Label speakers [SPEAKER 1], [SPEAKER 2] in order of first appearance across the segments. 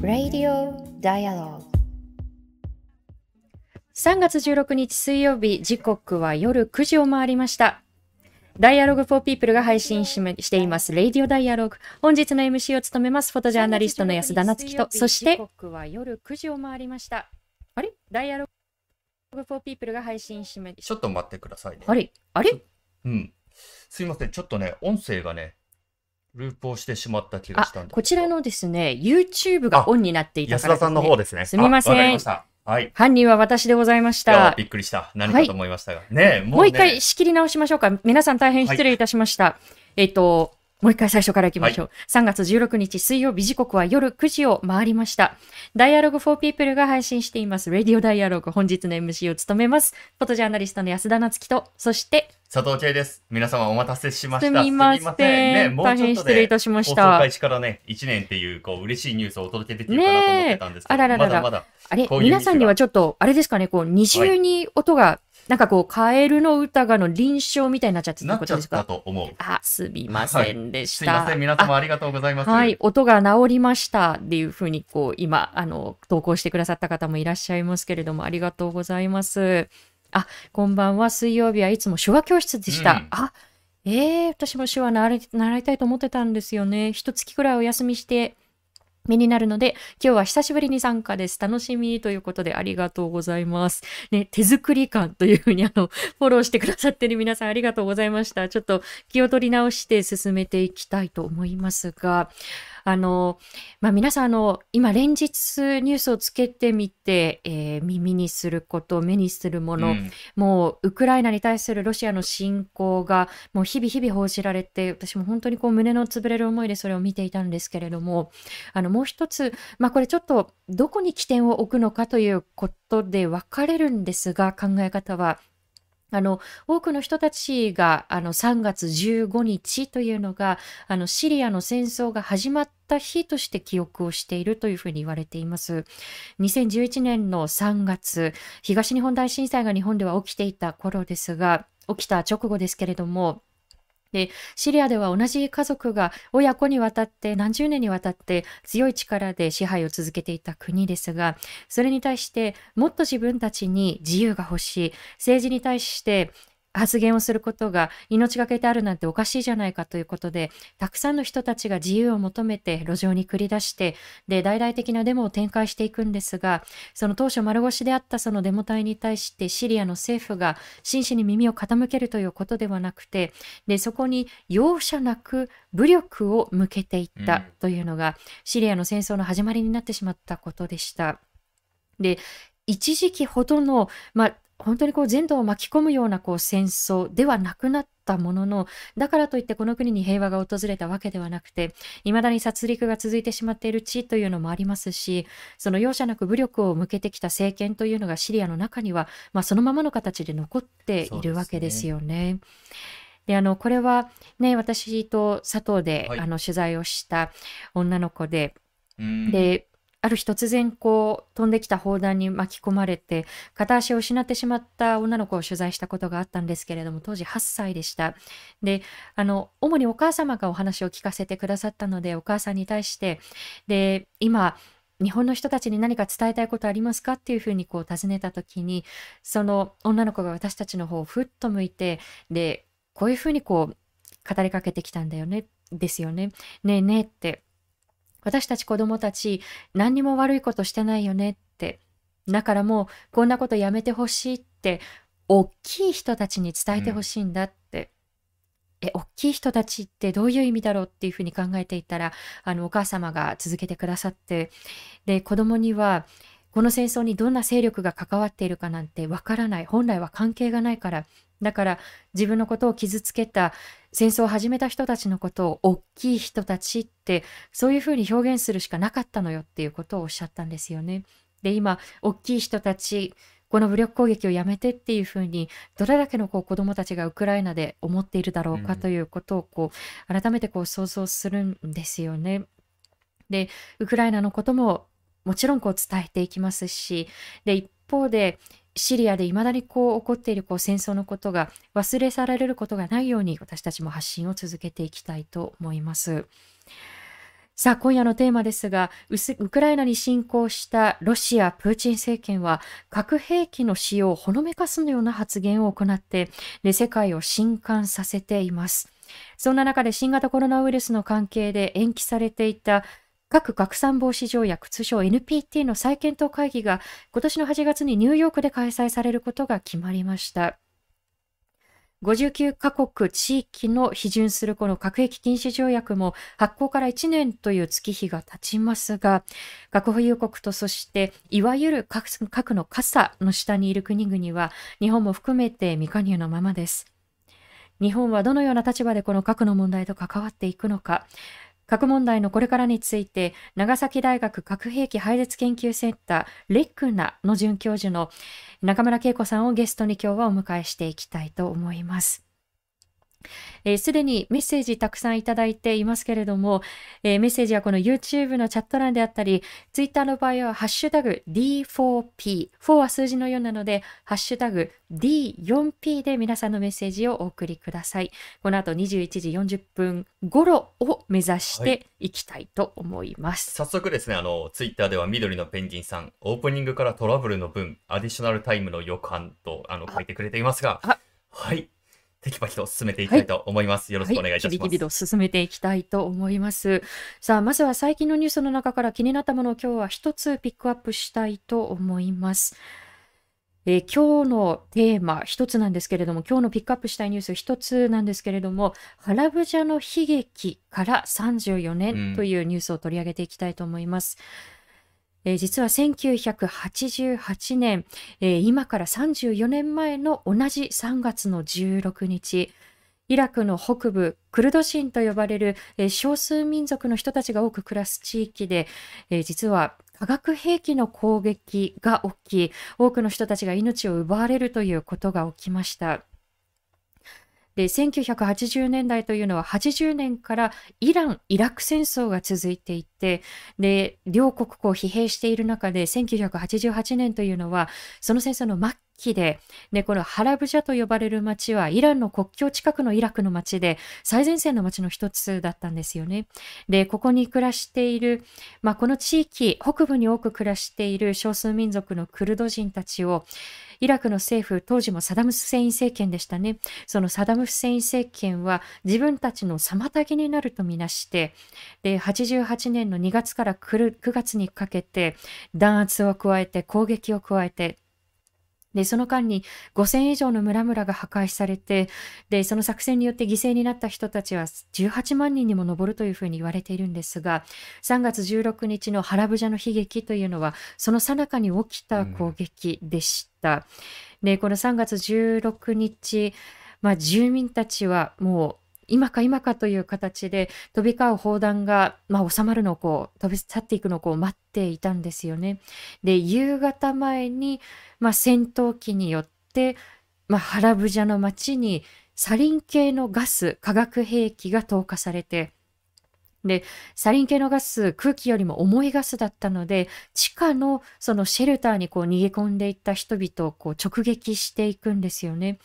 [SPEAKER 1] Radio Dialogue 3月16日水曜日、時刻は夜9時を回りました。ダイアログ for People が配信しています、Radio Dialogue。本日の MC を務めます、フォトジャーナリストの安田夏樹と、そして、時刻は夜9時を回りました。あれ？ダイアログ for People が配信しめ
[SPEAKER 2] ちょっと待ってくださいね。
[SPEAKER 1] あれ？あれ？
[SPEAKER 2] うん。すいません。ちょっとね、音声がね、ループをしてしまった気がしたんで
[SPEAKER 1] こちらのですね、YouTube がオンになっていた
[SPEAKER 2] から、ね、安田さんの方ですね。
[SPEAKER 1] すみません。
[SPEAKER 2] はい。
[SPEAKER 1] 犯人は私でございました。
[SPEAKER 2] びっくりした。何かと思いましたが。はい、ね
[SPEAKER 1] もう、ね、一回仕切り直しましょうか。皆さん大変失礼いたしました。はい、えっ、と、もう一回最初から行きましょう。はい、3月16日水曜日時刻は夜9時を回りました。ダイアログ for People が配信しています。ラディオダイアログ本日の MC を務めます。フォトジャーナリストの安田なつきと、そして
[SPEAKER 2] 佐藤圭です。皆様お待たせしました。
[SPEAKER 1] すみません。ね、もう大変失礼いたしました。
[SPEAKER 2] 放送開始からね、1年っていうこう嬉しいニュースをお届けできるかなと思ってたんですけど、あららららまだまだ
[SPEAKER 1] あれ皆さんにはちょっと、あれですかね、こう二重に音が、はいなんかこう、カエルの歌がの臨床みたいになっちゃって
[SPEAKER 2] たことですか？と思う。
[SPEAKER 1] あ、すみませんでした。
[SPEAKER 2] はい、すみません。皆様ありがとうございます。
[SPEAKER 1] はい。音が治りましたっていうふうに、こう、今、あの、投稿してくださった方もいらっしゃいますけれども、ありがとうございます。あ、こんばんは。水曜日はいつも手話教室でした。うん、あ、ええー、私も手話習い習いたいと思ってたんですよね。一月くらいお休みして、目になるので、今日は久しぶりに参加です。楽しみということでありがとうございます。ね、手作り感というふうにあの、フォローしてくださっている皆さんありがとうございました。ちょっと気を取り直して進めていきたいと思いますが、あの、まあ、皆さん、あの、今連日ニュースをつけてみて、えー、耳にすること、目にするもの、うん、もう、ウクライナに対するロシアの侵攻が、もう日々日々報じられて、私も本当にこう胸の潰れる思いでそれを見ていたんですけれども、あの、もう一つ、まあ、これちょっと、どこに起点を置くのかということで分かれるんですが、考え方は、あの、多くの人たちが、あの、3月15日というのが、あの、シリアの戦争が始まった日として記憶をしているというふうに言われています。2011年の3月、東日本大震災が日本では起きていた頃ですが、起きた直後ですけれども、で、シリアでは同じ家族が親子にわたって何十年にわたって強い力で支配を続けていた国ですが、それに対してもっと自分たちに自由が欲しい、政治に対して発言をすることが命がけであるなんておかしいじゃないかということで、たくさんの人たちが自由を求めて路上に繰り出して、で、大々的なデモを展開していくんですが、その当初丸腰であったそのデモ隊に対してシリアの政府が真摯に耳を傾けるということではなくて、で、そこに容赦なく武力を向けていったというのが、シリアの戦争の始まりになってしまったことでした。で、一時期ほどの、まあ、本当にこう全土を巻き込むようなこう戦争ではなくなったものの、だからといってこの国に平和が訪れたわけではなくて、未だに殺戮が続いてしまっている地というのもありますし、その容赦なく武力を向けてきた政権というのがシリアの中には、まあ、そのままの形で残っているわけですよね。で、あの、これはね、私と佐藤で、はい、あの取材をした女の子で、で、ある日突然こう飛んできた砲弾に巻き込まれて片足を失ってしまった女の子を取材したことがあったんですけれども当時8歳でした。であの主にお母様がお話を聞かせてくださったのでお母さんに対してで今日本の人たちに何か伝えたいことありますかっていうふうにこう尋ねた時にその女の子が私たちの方をふっと向いてでこういうふうにこう語りかけてきたんだよねですよね。ねえねえって私たち子供たち何にも悪いことしてないよねって。だからもうこんなことやめてほしいって、大きい人たちに伝えてほしいんだって。うん、え、大きい人たちってどういう意味だろうっていうふうに考えていたら、あの、お母様が続けてくださって、で、子供には、この戦争にどんな勢力が関わっているかなんてわからない。本来は関係がないから。だから自分のことを傷つけた戦争を始めた人たちのことを大きい人たちってそういうふうに表現するしかなかったのよっていうことをおっしゃったんですよね。で今大きい人たちこの武力攻撃をやめてっていうふうにどれだけのこう子どもたちがウクライナで思っているだろうかということをこう改めてこう想像するんですよね。でウクライナのことももちろんこう伝えていきますし、で、一方で、シリアで未だにこう起こっているこう戦争のことが忘れ去られることがないように私たちも発信を続けていきたいと思います。さあ、今夜のテーマですが、ウクライナに侵攻したロシア、プーチン政権は、核兵器の使用をほのめかすのような発言を行って、で世界を震撼させています。そんな中で新型コロナウイルスの関係で延期されていた核拡散防止条約通称 NPT の再検討会議が今年の8月にニューヨークで開催されることが決まりました。59カ国地域の批准するこの核兵器禁止条約も発行から1年という月日が経ちますが、核保有国とそしていわゆる核の傘の下にいる国々は日本も含めて未加入のままです。日本はどのような立場でこの核の問題と関わっていくのか、核問題のこれからについて、長崎大学核兵器廃絶研究センター、レックナの准教授の中村恵子さんをゲストに今日はお迎えしていきたいと思います。す、で、にメッセージたくさんいただいていますけれども、えー、メッセージはこの YouTube のチャット欄であったり、Twitter の場合はハッシュタグ D4P、4は数字の4なので、ハッシュタグ D4P で皆さんのメッセージをお送りください。この後21時40分頃を目指していきたいと思います。
[SPEAKER 2] はい、早速ですね、あの、Twitter では緑のペンギンさん、オープニングからトラブルの分、アディショナルタイムの予感とあの書いてくれていますが、はい。テキパキと進めていきたいと思います。はい、よろしくお願いいたします。はい、
[SPEAKER 1] キビキビと進めていきたいと思います。さあ、まずは最近のニュースの中から気になったものを今日は一つピックアップしたいと思います。えー、今日のテーマ一つなんですけれども、今日のピックアップしたいニュース一つなんですけれども、ハラブジャの悲劇から34年というニュースを取り上げていきたいと思います。うんえー、実は1988年、えー、今から34年前の同じ3月の16日、イラクの北部、クルド人と呼ばれる、えー、少数民族の人たちが多く暮らす地域で、えー、実は化学兵器の攻撃が起き、多くの人たちが命を奪われるということが起きました。で、1980年代というのは80年からイラン・イラク戦争が続いていて、で、両国こう疲弊している中で1988年というのは、その戦争の末期で、ね、このハラブジャと呼ばれる町はイランの国境近くのイラクの町で最前線の町の一つだったんですよね。で、ここに暮らしている、まあ、この地域、北部に多く暮らしている少数民族のクルド人たちを、イラクの政府、当時もサダム・フセイン政権でしたね。そのサダム・フセイン政権は自分たちの妨げになるとみなして、で、88年の2月から9月にかけて弾圧を加えて攻撃を加えて、で、その間に5000以上の村々が破壊されて、で、その作戦によって犠牲になった人たちは18万人にも上るというふうに言われているんですが、3月16日のハラブジャの悲劇というのは、その最中に起きた攻撃でした。うん、で、この3月16日、まあ、住民たちはもう今か今かという形で飛び交う砲弾が、まあ、収まるのをこう飛び去っていくのを待っていたんですよね。で夕方前に、まあ、戦闘機によって、まあ、ハラブジャの町にサリン系のガス化学兵器が投下されてで、サリン系のガス、空気よりも重いガスだったので、地下のそのシェルターにこう逃げ込んでいった人々をこう直撃していくんですよね。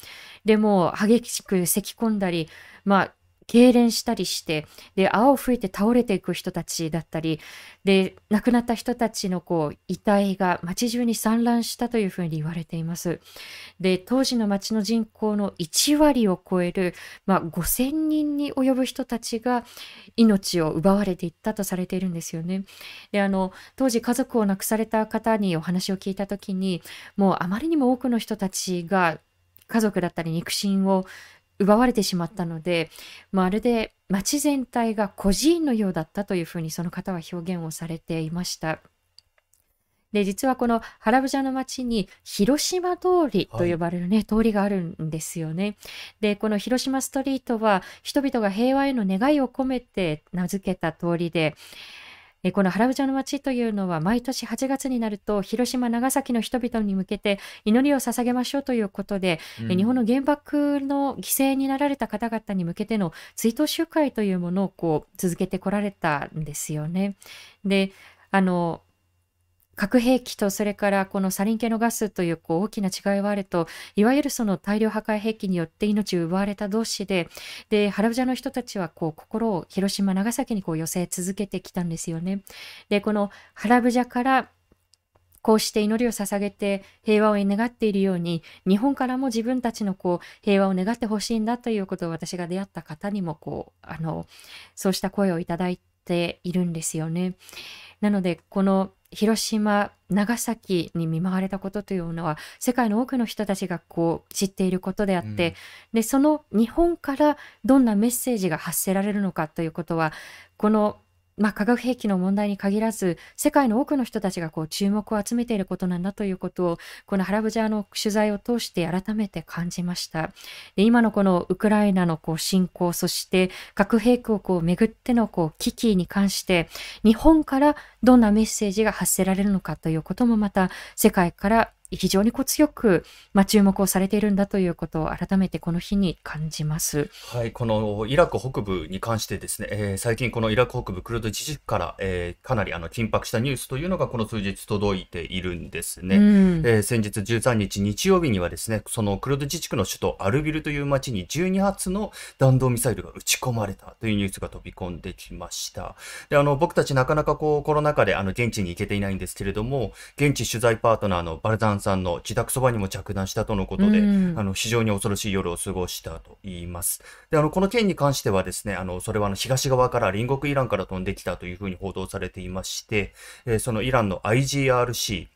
[SPEAKER 1] でも、激しく咳き込んだり、まあ、痙攣したりして、で、泡を吹いて倒れていく人たちだったり、で、亡くなった人たちのこう、遺体が街中に散乱したというふうに言われています。で、当時の街の人口の1割を超える、まあ、5000人に及ぶ人たちが命を奪われていったとされているんですよね。で、あの、当時家族を亡くされた方にお話を聞いたときに、もうあまりにも多くの人たちが家族だったり肉親を奪われてしまったので、まるで街全体が孤児院のようだったというふうにその方は表現をされていました。で、実はこのハラブジャの町に広島通りと呼ばれるね、はい、通りがあるんですよね。で、この広島ストリートは人々が平和への願いを込めて名付けた通りで、この原淵の町というのは毎年8月になると広島、長崎の人々に向けて祈りを捧げましょうということで、うん、日本の原爆の犠牲になられた方々に向けての追悼集会というものをこう続けてこられたんですよね。で、あの、核兵器とそれからこのサリン系のガスというこう大きな違いはあると、いわゆるその大量破壊兵器によって命を奪われた同士で、で、ハラブジャの人たちはこう心を広島、長崎にこう寄せ続けてきたんですよね。で、このハラブジャからこうして祈りを捧げて平和を願っているように、日本からも自分たちのこう平和を願ってほしいんだということを私が出会った方にもこう、あの、そうした声をいただいているんですよね。なので、この広島、長崎に見舞われたことというのは、世界の多くの人たちがこう知っていることであって、うん、で、その日本からどんなメッセージが発せられるのかということは、このまあ、化学兵器の問題に限らず、世界の多くの人たちがこう注目を集めていることなんだということを、このハラブジャーの取材を通して改めて感じました。で今のこのウクライナのこう侵攻、そして核兵器をこう巡ってのこう危機に関して、日本からどんなメッセージが発せられるのかということもまた世界から非常にこう強く、まあ、注目をされているんだということを改めてこの日に感じます。
[SPEAKER 2] はい、このイラク北部に関してですね、えー、最近このイラク北部クルド自治区から、えー、かなりあの緊迫したニュースというのがこの数日届いているんですね。うん、えー、先日13日日曜日にはですね、そのクルド自治区の首都アルビルという町に12発の弾道ミサイルが撃ち込まれたというニュースが飛び込んできました。で、あの僕たちなかなかこうコロナ禍であの現地に行けていないんですけれども、現地取材パートナーのバルダンさんの自宅そばにも着弾したとのことで、うん、あの非常に恐ろしい夜を過ごしたと言います。で、あのこの件に関してはですね、あのそれはあの東側から隣国イランから飛んできたというふうに報道されていまして、えー、そのイランの IGRC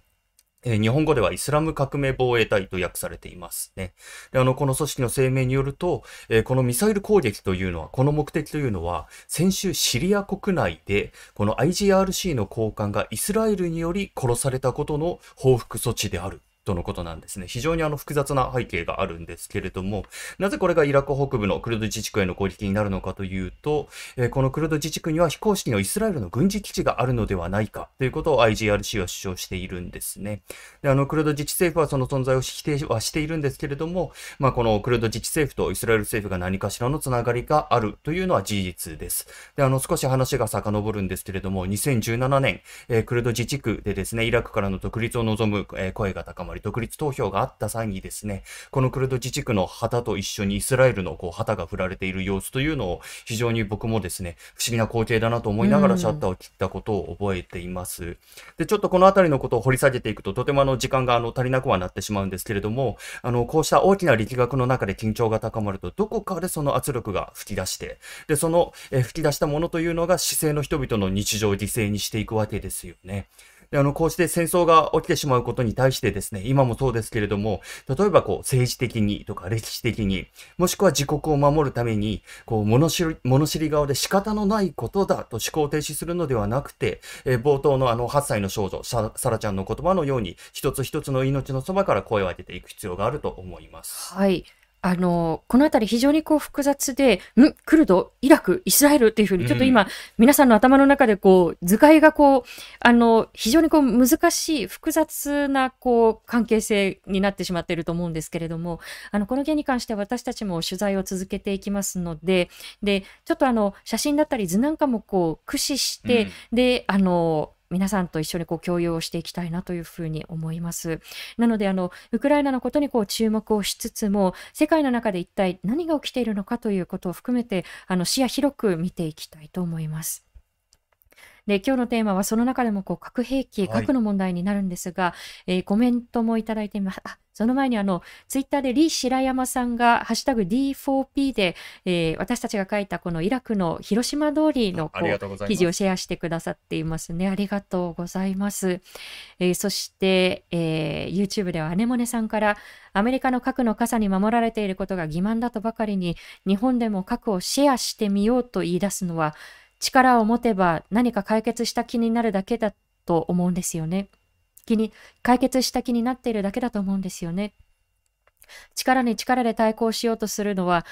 [SPEAKER 2] え日本語ではイスラム革命防衛隊と訳されていますね。であの、この組織の声明によると、え、このミサイル攻撃というのは、この目的というのは、先週シリア国内で、この IGRC の高官がイスラエルにより殺されたことの報復措置であるとのことなんですね。非常にあの複雑な背景があるんですけれども、なぜこれがイラク北部のクルド自治区への攻撃になるのかというと、えー、このクルド自治区には非公式のイスラエルの軍事基地があるのではないかということを IGRC は主張しているんですね。であのクルド自治政府はその存在を否定はしているんですけれども、まあ、このクルド自治政府とイスラエル政府が何かしらのつながりがあるというのは事実です。であの少し話が遡るんですけれども、2017年、えー、クルド自治区でですね、イラクからの独立を望む、え、声が高まり、り、独立投票があった際にですね、このクルド自治区の旗と一緒にイスラエルのこう旗が振られている様子というのを非常に僕もですね、不思議な光景だなと思いながらシャッターを切ったことを覚えています。で、ちょっとこのあたりのことを掘り下げていくと、とてもあの時間があの足りなくはなってしまうんですけれども、あの、こうした大きな力学の中で緊張が高まると、どこかでその圧力が吹き出して、で、その、え吹き出したものというのが姿勢の人々の日常を犠牲にしていくわけですよね。で、あの、こうして戦争が起きてしまうことに対してですね、今もそうですけれども、例えばこう、政治的にとか歴史的に、もしくは自国を守るために、こう、物知り、物知り側で仕方のないことだと思考停止するのではなくて、えー、冒頭のあの、8歳の少女、サラちゃんの言葉のように、一つ一つの命のそばから声を上げていく必要があると思います。
[SPEAKER 1] はい。あの、このあたり非常にこう複雑で、んクルド、イラク、イスラエルっていうふうに、ちょっと今、うん、皆さんの頭の中でこう、図解がこう、あの、非常にこう難しい、複雑なこう、関係性になってしまっていると思うんですけれども、あの、この件に関して私たちも取材を続けていきますので、で、ちょっとあの、写真だったり図なんかもこう、駆使して、うん、で、あの、皆さんと一緒にこう共有をしていきたいなというふうに思います。なので、あの、ウクライナのことにこう注目をしつつも、世界の中で一体何が起きているのかということを含めて、あの、視野広く見ていきたいと思います。で、今日のテーマはその中でもこう核兵器、核の問題になるんですが、はい、えー、コメントもいただいています。あ、その前にあの、ツイッターでリー・白山さんが、ハッシュタグ D4P で、えー、私たちが書いたこのイラクの広島通りのこう記事をシェアしてくださっていますね。ありがとうございます。えー、そして、えー、YouTube ではアネモネさんから、アメリカの核の傘に守られていることが欺瞞だとばかりに、日本でも核をシェアしてみようと言い出すのは、力を持てば何か解決した気になるだけだと思うんですよね。気に、解決した気になっているだけだと思うんですよね。力に力で対抗しようとするのは、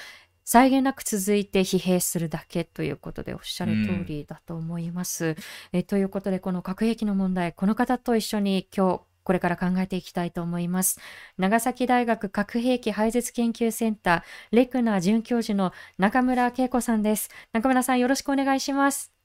[SPEAKER 1] 際限なく続いて疲弊するだけということでおっしゃる通りだと思います。うん、えということで、この核兵器の問題、この方と一緒に今日これから考えていきたいと思います。長崎大学核兵器廃絶研究センター、レクナ准教授の中村恵子さんです。中村さん、よろしくお願いします。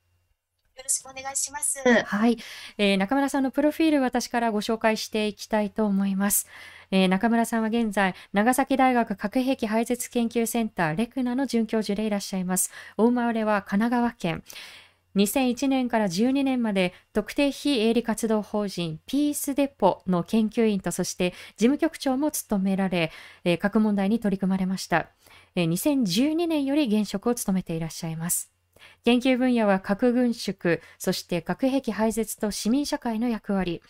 [SPEAKER 3] ろしくお願いします。
[SPEAKER 1] はい、えー、中村さんのプロフィール私からご紹介していきたいと思います。えー、中村さんは現在、長崎大学核兵器廃絶研究センターレクナの准教授でいらっしゃいます。お生まれは神奈川県。2001年から12年まで特定非営利活動法人ピースデポの研究員とそして事務局長も務められ、えー、核問題に取り組まれました、えー、2012年より現職を務めていらっしゃいます。研究分野は核軍縮そして核兵器廃絶と市民社会の役割。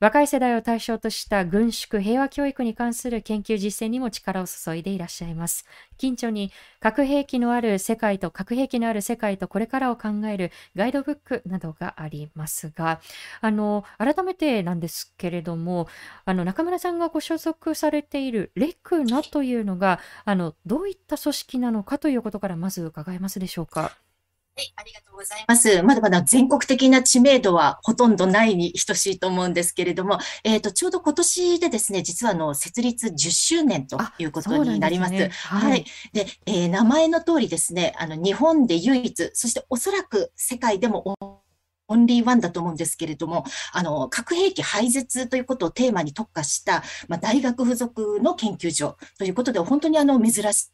[SPEAKER 1] 若い世代を対象とした軍縮平和教育に関する研究実践にも力を注いでいらっしゃいます。近所に核兵器のある世界と核兵器のある世界とこれからを考えるガイドブックなどがありますが、あの、改めてなんですけれども、あの、中村さんがご所属されているレクナというのが、あの、どういった組織なのかということからまず伺えますでしょうか？
[SPEAKER 3] はい、ありがとうございます。まだまだ全国的な知名度はほとんどないに等しいと思うんですけれども、えっ、ー、と、ちょうど今年でですね、実はあの、設立10周年ということになります。すね、はい、はい。で、えー、名前の通りですね、あの、日本で唯一、そしておそらく世界でもオンリーワンだと思うんですけれども、あの、核兵器廃絶ということをテーマに特化した、まあ、大学付属の研究所ということで、本当にあの、珍しい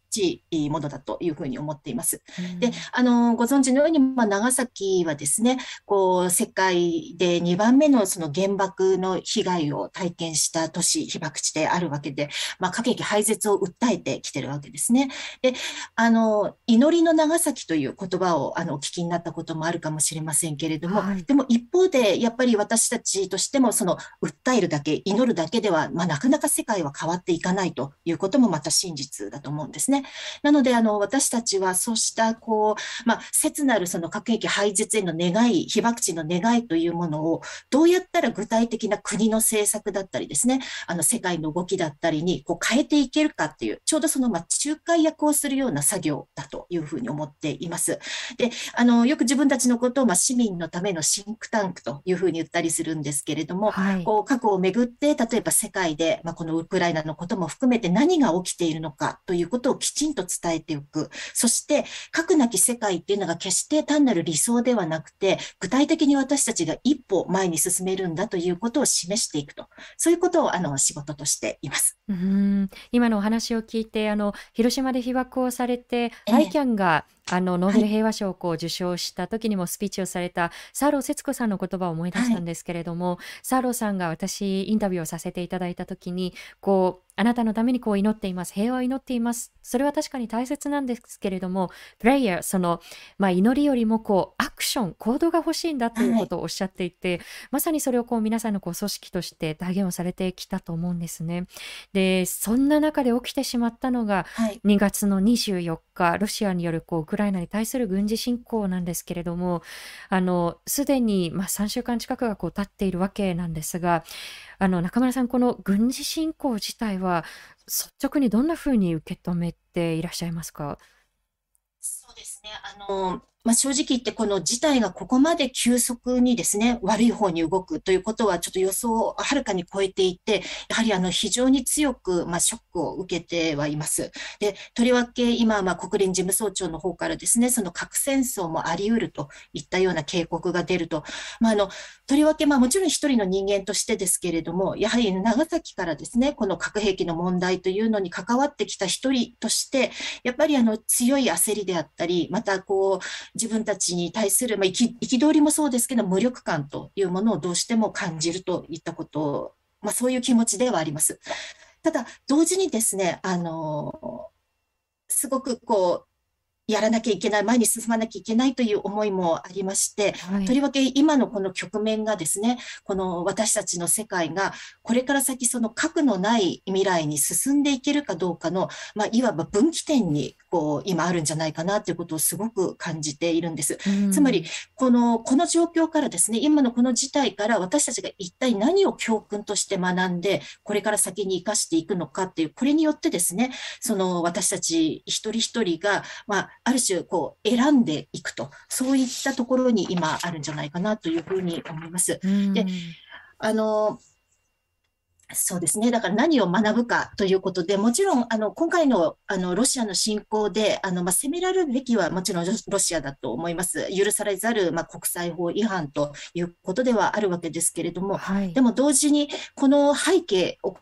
[SPEAKER 3] ものだというふうに思っています。で、あの、ご存知のように、まあ、長崎はですね、こう、世界で2番目のその原爆の被害を体験した都市、被爆地であるわけで、まあ、核兵器廃絶を訴えてきてるわけですね。で、あの、祈りの長崎という言葉を、あの、お聞きになったこともあるかもしれませんけれども、はい、でも一方で、やっぱり私たちとしても、その、訴えるだけ、祈るだけでは、まあ、なかなか世界は変わっていかないということもまた真実だと思うんですね。なので、あの、私たちはそうした、こう、まあ、切なるその核兵器廃絶への願い、被爆地の願いというものを、どうやったら具体的な国の政策だったりですね、あの、世界の動きだったりに、こう、変えていけるかっていう、ちょうどその、まあ、仲介役をするような作業だというふうに思っています。で、あの、よく自分たちのことを、まあ、市民のためのシンクタンクというふうに言ったりするんですけれども、はい、こう、核をめぐって、例えば世界で、まあ、このウクライナのことも含めて何が起きているのかということをきちんと伝えておく。そして、核なき世界っていうのが決して単なる理想ではなくて、具体的に私たちが一歩前に進めるんだということを示していくと。そういうことを、あの、仕事としています。
[SPEAKER 1] うん今のお話を聞いて、あの、広島で被爆をされて、えー、アイキャンがあのノーベル平和賞を受賞した時にもスピーチをされたサーロー節子さんの言葉を思い出したんですけれども、はい、サーローさんが私インタビューをさせていただいた時にこうあなたのためにこう祈っています。平和を祈っています。それは確かに大切なんですけれども、プレイヤー、その、まあ、祈りよりもこう、アクション、行動が欲しいんだということをおっしゃっていて、はい、まさにそれをこう、皆さんのこう組織として体現をされてきたと思うんですね。で、そんな中で起きてしまったのが、2月の24日、ロシアによるこう、ウクライナに対する軍事侵攻なんですけれども、あの、すでに、まあ、3週間近くがこう、経っているわけなんですが、あの、中村さん、この軍事侵攻自体は、率直にどんなふうに受け止めていらっしゃいますか？
[SPEAKER 3] そうですね。あの、まあ、正直言ってこの事態がここまで急速にですね、悪い方に動くということはちょっと予想をはるかに超えていて、やはりあの非常に強く、まあ、ショックを受けてはいます。で、とりわけ今、まあ、国連事務総長の方からですね、その核戦争もあり得るといったような警告が出ると、まあ、あの、とりわけ、まあ、もちろん一人の人間としてですけれども、やはり長崎からですね、この核兵器の問題というのに関わってきた一人として、やっぱりあの強い焦りであったたり、またこう、自分たちに対する、まあ、憤りもそうですけど、無力感というものをどうしても感じるといったこと、まあ、そういう気持ちではあります。ただ、同時にですね、あの、すごくこう、やらなきゃいけない、前に進まなきゃいけないという思いもありまして、はい、とりわけ今のこの局面がですね、この私たちの世界が、これから先その核のない未来に進んでいけるかどうかの、まあ、いわば分岐点にこう今あるんじゃないかなということをすごく感じているんです。つまり、この、この状況からですね、今のこの事態から私たちが一体何を教訓として学んで、これから先に生かしていくのかっていう、これによってですね、その私たち一人一人が、まあ、ある種こう選んでいくと、そういったところに今あるんじゃないかなというふうに思います。で、あの、そうですね。だから何を学ぶかということで、もちろん、あの、今回の、あの、ロシアの侵攻で、あの、まあ、責められるべきはもちろんロシアだと思います。許されざる、まあ、国際法違反ということではあるわけですけれども、はい、でも同時に、この背景を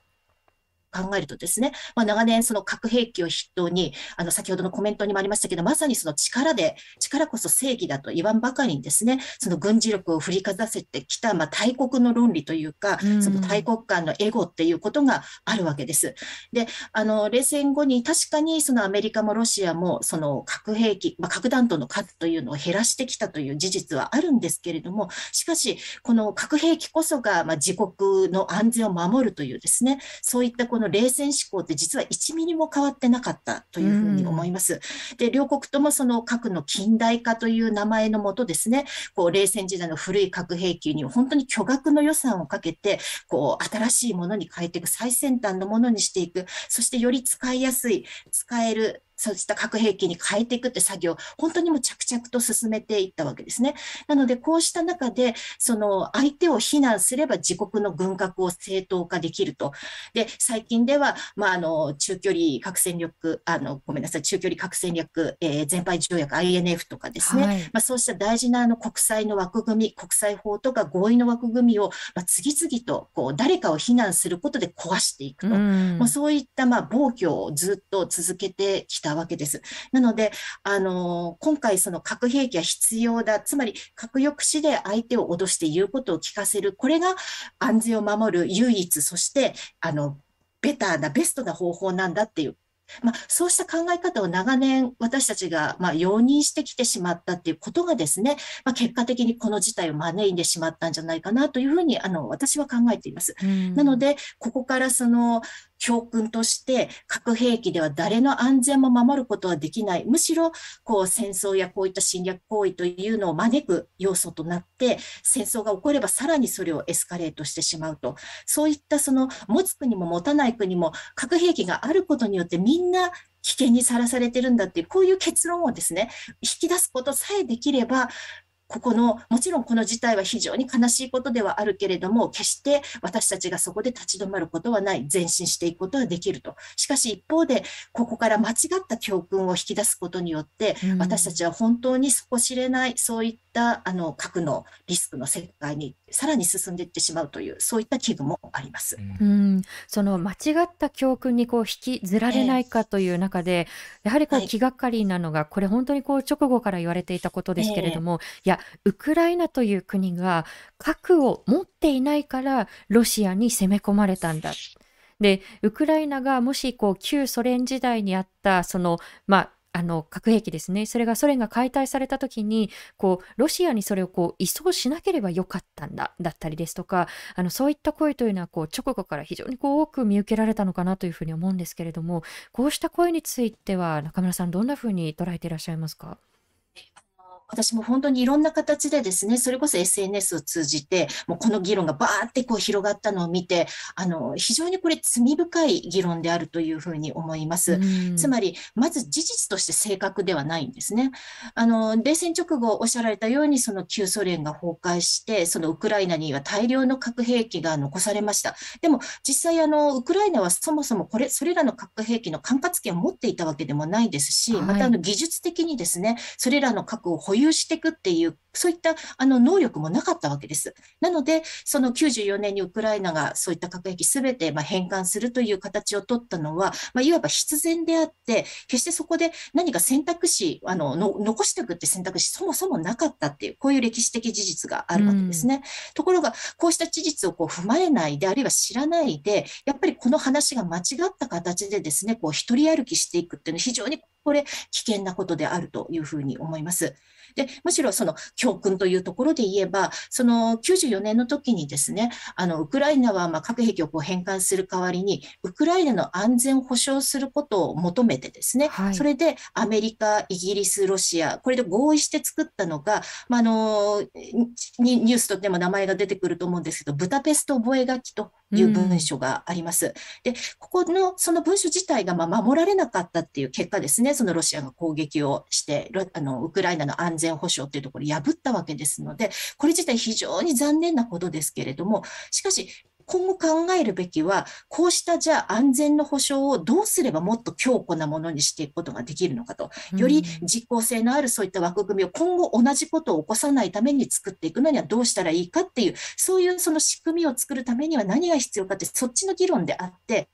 [SPEAKER 3] 考えるとですね、まあ、長年その核兵器を筆頭に、あの先ほどのコメントにもありましたけど、まさにその力で、力こそ正義だと言わんばかりにですね、その軍事力を振りかざせてきた、まあ、大国の論理というか、その大国間のエゴっていうことがあるわけです。で、あの、冷戦後に確かにそのアメリカもロシアもその核兵器、まあ、核弾頭の数というのを減らしてきたという事実はあるんですけれども、しかし、この核兵器こそが、まあ、自国の安全を守るというですね、そういったこの冷戦思考って実は1ミリも変わってなかったというふうに思います。で、両国ともその核の近代化という名前のもとですね、こう冷戦時代の古い核兵器に本当に巨額の予算をかけて、こう新しいものに変えていく、最先端のものにしていく、そしてより使いやすい、使える、そうした核兵器に変えていくって作業、本当にも着々と進めていったわけですね。なので、こうした中で、その相手を非難すれば自国の軍拡を正当化できると。で、最近では、まあ、あの、中距離核戦力、あの、ごめんなさい、中距離核戦略、えー、全廃条約 INF とかですね、はい、まあ、そうした大事なあの国際の枠組み、国際法とか合意の枠組みを、まあ、次々とこう誰かを非難することで壊していくと。まあ、そういったまあ暴挙をずっと続けてきたわけです。なので、あの、今回その核兵器は必要だ。つまり核抑止で相手を脅して言うことを聞かせる。これが安全を守る唯一、そして、あの、ベターな、ベストな方法なんだっていうまあ、そうした考え方を長年私たちがまあ容認してきてしまったっていうことがですね、まあ、結果的にこの事態を招いてしまったんじゃないかなというふうにあの私は考えています。なので、ここからその教訓として核兵器では誰の安全も守ることはできない。むしろこう戦争やこういった侵略行為というのを招く要素となって戦争が起こればさらにそれをエスカレートしてしまうと。そういったその持つ国も持たない国も核兵器があることによってみんな危険にさらされてるんだっていう、こういう結論をですね、引き出すことさえできれば、ここの、もちろんこの事態は非常に悲しいことではあるけれども、決して私たちがそこで立ち止まることはない、前進していくことはできると。しかし一方で、ここから間違った教訓を引き出すことによって、私たちは本当に底知れない、そういったあの核のリスクの世界にさらに進んでいってしまうという、そういった危惧もあります。
[SPEAKER 1] うん、その間違った教訓にこう引きずられないかという中で、えー、やはりこう気がかりなのが、はい、これ本当にこう直後から言われていたことですけれども、えー、いや、ウクライナという国が核を持っていないからロシアに攻め込まれたんだ。で、ウクライナがもしこう旧ソ連時代にあったその、まあ、あの核兵器ですね。それがソ連が解体された時に、こう、ロシアにそれをこう移送しなければよかったんだ、だったりですとか、あの、そういった声というのは、こう、直後から非常にこう多く見受けられたのかなというふうに思うんですけれども、こうした声については、中村さん、どんなふうに捉えていらっしゃいますか？
[SPEAKER 3] 私も本当にいろんな形でですね、それこそ SNS を通じて、もうこの議論がバーってこう広がったのを見て、あの、非常にこれ罪深い議論であるというふうに思います。つまり、まず事実として正確ではないんですね。あの、冷戦直後おっしゃられたように、その旧ソ連が崩壊して、そのウクライナには大量の核兵器が残されました。でも、実際あの、ウクライナはそもそもこれ、それらの核兵器の管轄権を持っていたわけでもないですし、またあの、技術的にですね、それらの核を保有有していくっていう、そういったあの能力もなかったわけです。なので、その94年にウクライナがそういった核兵器すべてまあ返還するという形を取ったのは、まあ、いわば必然であって、決してそこで何か選択肢、あのの残していくって選択肢、そもそもなかったっていう、こういう歴史的事実があるわけですね。うん、ところが、こうした事実をこう踏まえないで、あるいは知らないで、やっぱりこの話が間違った形でですね、こう一人歩きしていくっていうのは非常にこれ危険なことであるというふうに思います。で、むしろその教訓というところで言えば、その94年の時にですね、あの、ウクライナはま核兵器をこう返還する代わりに、ウクライナの安全を保障することを求めてですね、はい、それでアメリカ、イギリス、ロシア、これで合意して作ったのが、まあ、あの、ニュースとでも名前が出てくると思うんですけど、ブダペスト覚書という文書があります。うん、で、ここの、その文書自体がま守られなかったっていう結果ですね、そのロシアが攻撃をして、あの、ウクライナの安全保障っていうところを破ったわけですので、これ自体非常に残念なことですけれども、しかし、今後考えるべきは、こうしたじゃあ安全の保障をどうすればもっと強固なものにしていくことができるのかと、より実効性のあるそういった枠組みを今後同じことを起こさないために作っていくのにはどうしたらいいかっていう、そういうその仕組みを作るためには何が必要かって、そっちの議論であって、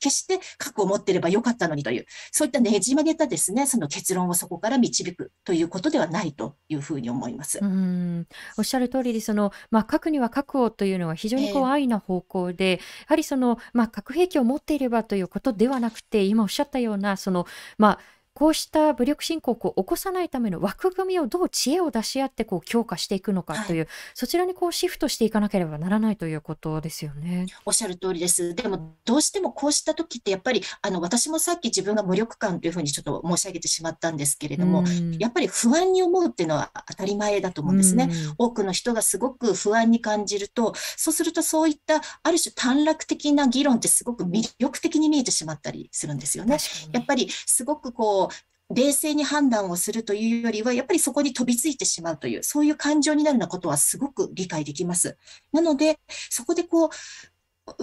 [SPEAKER 3] 決して核を持っていればよかったのにという、そういったねじ曲げたですね、その結論をそこから導くということではないというふうに思います。
[SPEAKER 1] うんおっしゃる通りで、その、まあ、核には核をというのは非常にこう安易な方向で、えー、やはりその、まあ、核兵器を持っていればということではなくて、今おっしゃったような、その、まあ、こうした武力侵攻を起こさないための枠組みをどう知恵を出し合ってこう強化していくのかという、はい、そちらにこうシフトしていかなければならないということですよね。
[SPEAKER 3] おっしゃる通りです。でもどうしてもこうした時ってやっぱりあの私もさっき自分が無力感というふうにちょっと申し上げてしまったんですけれども、やっぱり不安に思うっていうのは当たり前だと思うんですね。多くの人がすごく不安に感じると、そうするとそういったある種短絡的な議論ってすごく魅力的に見えてしまったりするんですよね。やっぱりすごくこう冷静に判断をするというよりは、やっぱりそこに飛びついてしまうという、そういう感情になるようなことはすごく理解できます。なので、そこでこう、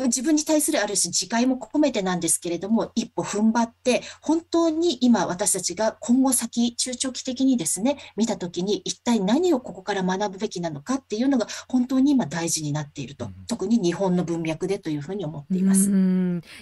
[SPEAKER 3] 自分に対するある種自戒も込めてなんですけれども、一歩踏ん張って、本当に今私たちが今後先、中長期的にですね、見たときに一体何をここから学ぶべきなのかっていうのが本当に今大事になっていると、うん、特に日本の文脈でというふうに思っています。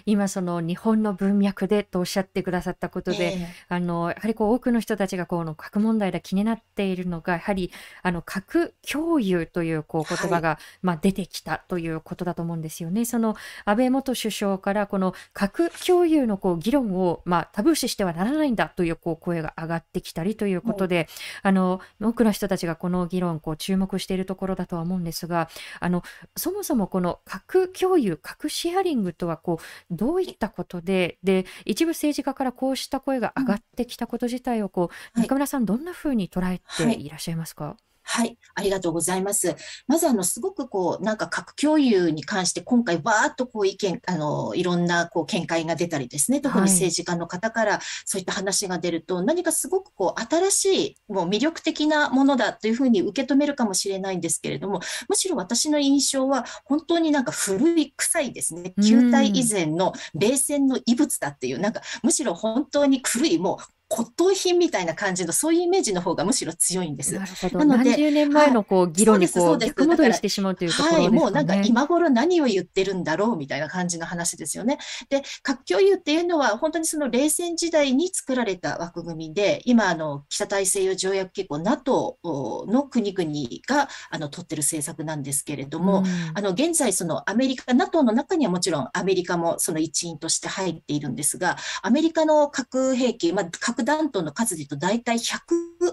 [SPEAKER 1] 今その日本の文脈でとおっしゃってくださったことで、えー、あの、やはりこう多くの人たちがこの核問題で気になっているのが、やはりあの核共有というこう言葉が、はい、まあ出てきたということだと思うんですよね。その安倍元首相からこの核共有のこう議論を、まあ、タブー視してはならないんだというこう声が上がってきたりということで、あの多くの人たちがこの議論こう注目しているところだとは思うんですがあのそもそもこの核共有核シェアリングとはこうどういったことでで一部政治家からこうした声が上がってきたこと自体をこう、中村さんどんなふうに捉えてい。らっしゃいますか、はい
[SPEAKER 3] はい、ありがとうございます。まず、あの、すごくこう、なんか核共有に関して、今回、わーっとこう、意見、あの、いろんな、こう、見解が出たりですね、特に政治家の方から、そういった話が出ると、はい、何かすごくこう、新しい、もう魅力的なものだというふうに受け止めるかもしれないんですけれども、むしろ私の印象は、本当になんか古い、臭いですね、旧体以前の冷戦の遺物だっていう、なんか、むしろ本当に古い、もう、骨董品みたいな感じの、そういうイメージの方がむしろ強いんです。
[SPEAKER 1] なるほど。なので、何十年前のこう、議論にこう、逆戻りしてしまうというところですね。はい、
[SPEAKER 3] もうなんか今頃何を言ってるんだろうみたいな感じの話ですよね。で、核共有っていうのは、本当にその冷戦時代に作られた枠組みで、今、あの、北大西洋条約機構 NATO の国々が、あの、取ってる政策なんですけれども、うん、あの、現在、そのアメリカ、NATO の中にはもちろんアメリカもその一員として入っているんですが、アメリカの核兵器、まあ、核弾頭の数で言うと大体100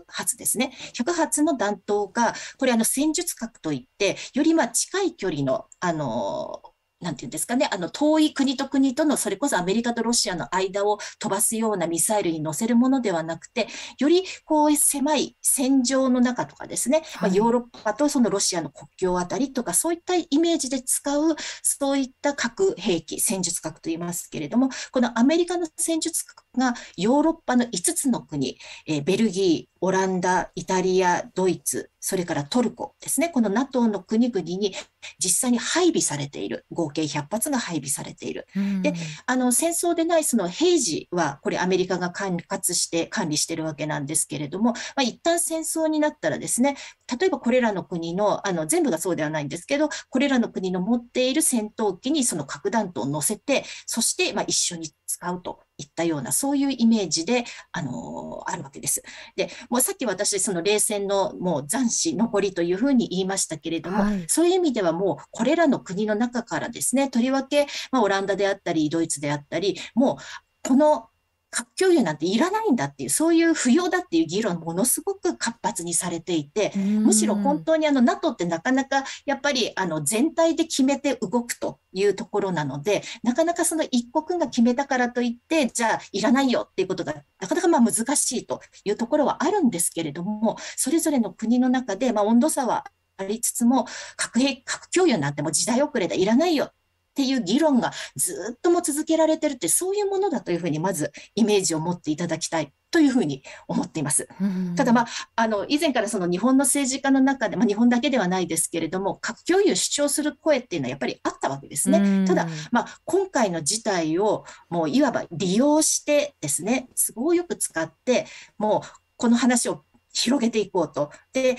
[SPEAKER 3] 発ですね。100発の弾頭が、これあの戦術核といって、よりまあ近い距離の、あの、なんていうんですかね、あの、遠い国と国との、それこそアメリカとロシアの間を飛ばすようなミサイルに乗せるものではなくて、よりこう狭い戦場の中とかですね、はい、まあ、ヨーロッパとそのロシアの国境あたりとか、そういったイメージで使う、そういった核兵器、戦術核と言いますけれども、このアメリカの戦術核がヨーロッパの5つの国、えー、ベルギー、オランダ、イタリア、ドイツ、それからトルコですね。この NATO の国々に実際に配備されている。合計100発が配備されている。で、あの、戦争でないその平時は、これアメリカが管轄して管理してるわけなんですけれども、まあ、一旦戦争になったらですね、例えばこれらの国の、あの、全部がそうではないんですけど、これらの国の持っている戦闘機にその核弾頭を乗せて、そして、まあ、一緒に使うといったような、そういうイメージで、あのー、あるわけです。で、もうさっき私、その冷戦のもう残死、残りというふうに言いましたけれども、はい、そういう意味ではもう、これらの国の中からですね、とりわけ、まあ、オランダであったり、ドイツであったり、もう、この核共有なんていらないんだっていう、そういう不要だっていう議論ものすごく活発にされていて、むしろ本当にあの NATO ってなかなかやっぱりあの全体で決めて動くというところなので、なかなかその一国が決めたからといって、じゃあいらないよっていうことがなかなかまあ難しいというところはあるんですけれども、それぞれの国の中でまあ温度差はありつつも、核兵核共有なんてもう時代遅れだ、いらないよっていう議論がずっとも続けられてるって、そういうものだというふうにまずイメージを持っていただきたいというふうに思っています。ただ、まあ、あの、以前からその日本の政治家の中で、まあ、日本だけではないですけれども、核共有主張する声っていうのはやっぱりあったわけですね。ただ、まあ、今回の事態をもういわば利用してですね、都合よく使って、もうこの話を広げていこうと。で、